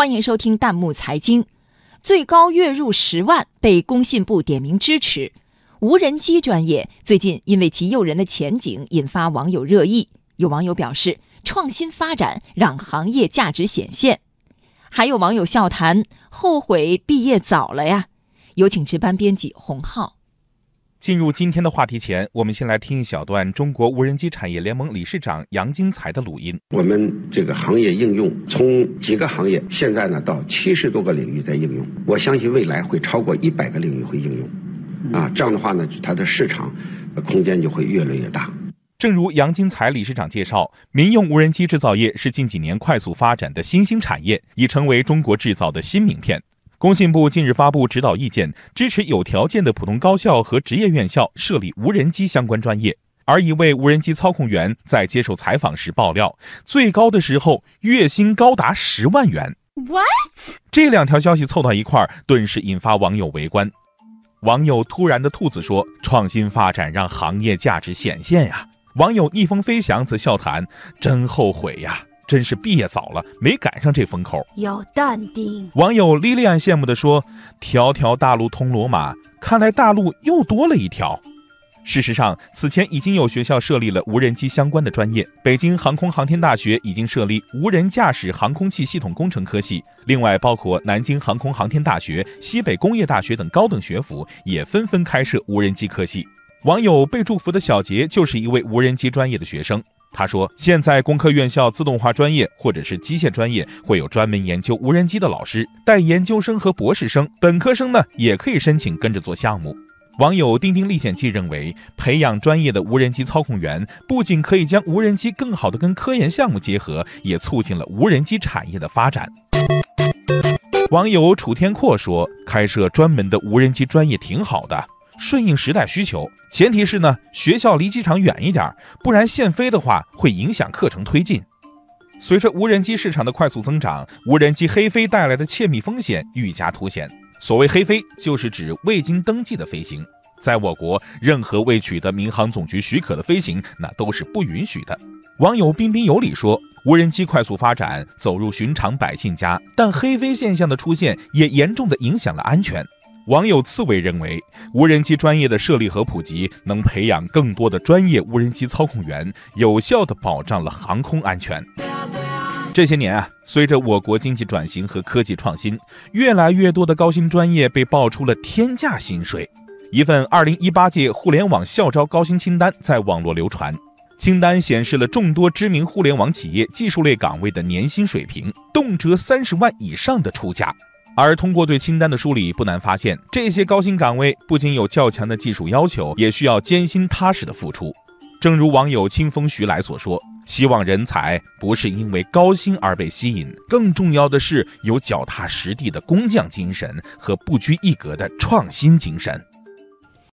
欢迎收听弹幕财经。最高月入十万被工信部点名支持。无人机专业最近因为其诱人的前景引发网友热议。有网友表示，创新发展让行业价值显现。还有网友笑谈，后悔毕业早了呀。有请值班编辑洪浩。进入今天的话题前，我们先来听一小段中国无人机产业联盟理事长杨金才的录音。我们这个行业应用从几个行业，现在呢到七十多个领域在应用。我相信未来会超过一百个领域会应用，啊，这样的话呢，它的市场空间就会越来越大。正如杨金才理事长介绍，民用无人机制造业是近几年快速发展的新兴产业，已成为中国制造的新名片。工信部近日发布指导意见，支持有条件的普通高校和职业院校设立无人机相关专业。而一位无人机操控员在接受采访时爆料，最高的时候月薪高达十万元。What？这两条消息凑到一块儿，顿时引发网友围观。网友突然的兔子说：“创新发展让行业价值显现呀。”网友逆风飞翔则笑谈：“真后悔呀。”真是毕业早了，没赶上这风口。要淡定。网友莉莉安羡慕地说：“条条大路通罗马，看来大路又多了一条。”事实上，此前已经有学校设立了无人机相关的专业。北京航空航天大学已经设立无人驾驶航空器系统工程科系，另外包括南京航空航天大学、西北工业大学等高等学府也纷纷开设无人机科系。网友被祝福的小杰就是一位无人机专业的学生。他说：“现在工科院校自动化专业或者是机械专业会有专门研究无人机的老师带研究生和博士生，本科生呢也可以申请跟着做项目。”网友丁丁历险记认为，培养专业的无人机操控员，不仅可以将无人机更好的跟科研项目结合，也促进了无人机产业的发展。网友楚天阔说：“开设专门的无人机专业挺好的。”顺应时代需求，前提是呢，学校离机场远一点，不然现飞的话会影响课程推进。随着无人机市场的快速增长，无人机黑飞带来的窃密风险愈加凸显。所谓黑飞，就是指未经登记的飞行，在我国任何未取得民航总局许可的飞行，那都是不允许的。网友彬彬有礼说，无人机快速发展，走入寻常百姓家，但黑飞现象的出现也严重的影响了安全。网友刺猬认为，无人机专业的设立和普及，能培养更多的专业无人机操控员，有效地保障了航空安全。这些年啊，随着我国经济转型和科技创新，越来越多的高薪专业被爆出了天价薪水。一份2018届互联网校招高薪清单在网络流传，清单显示了众多知名互联网企业技术类岗位的年薪水平，动辄三十万以上的出价。而通过对清单的梳理，不难发现，这些高薪岗位不仅有较强的技术要求，也需要艰辛踏实的付出。正如网友清风徐来所说：“希望人才不是因为高薪而被吸引，更重要的是有脚踏实地的工匠精神和不拘一格的创新精神。”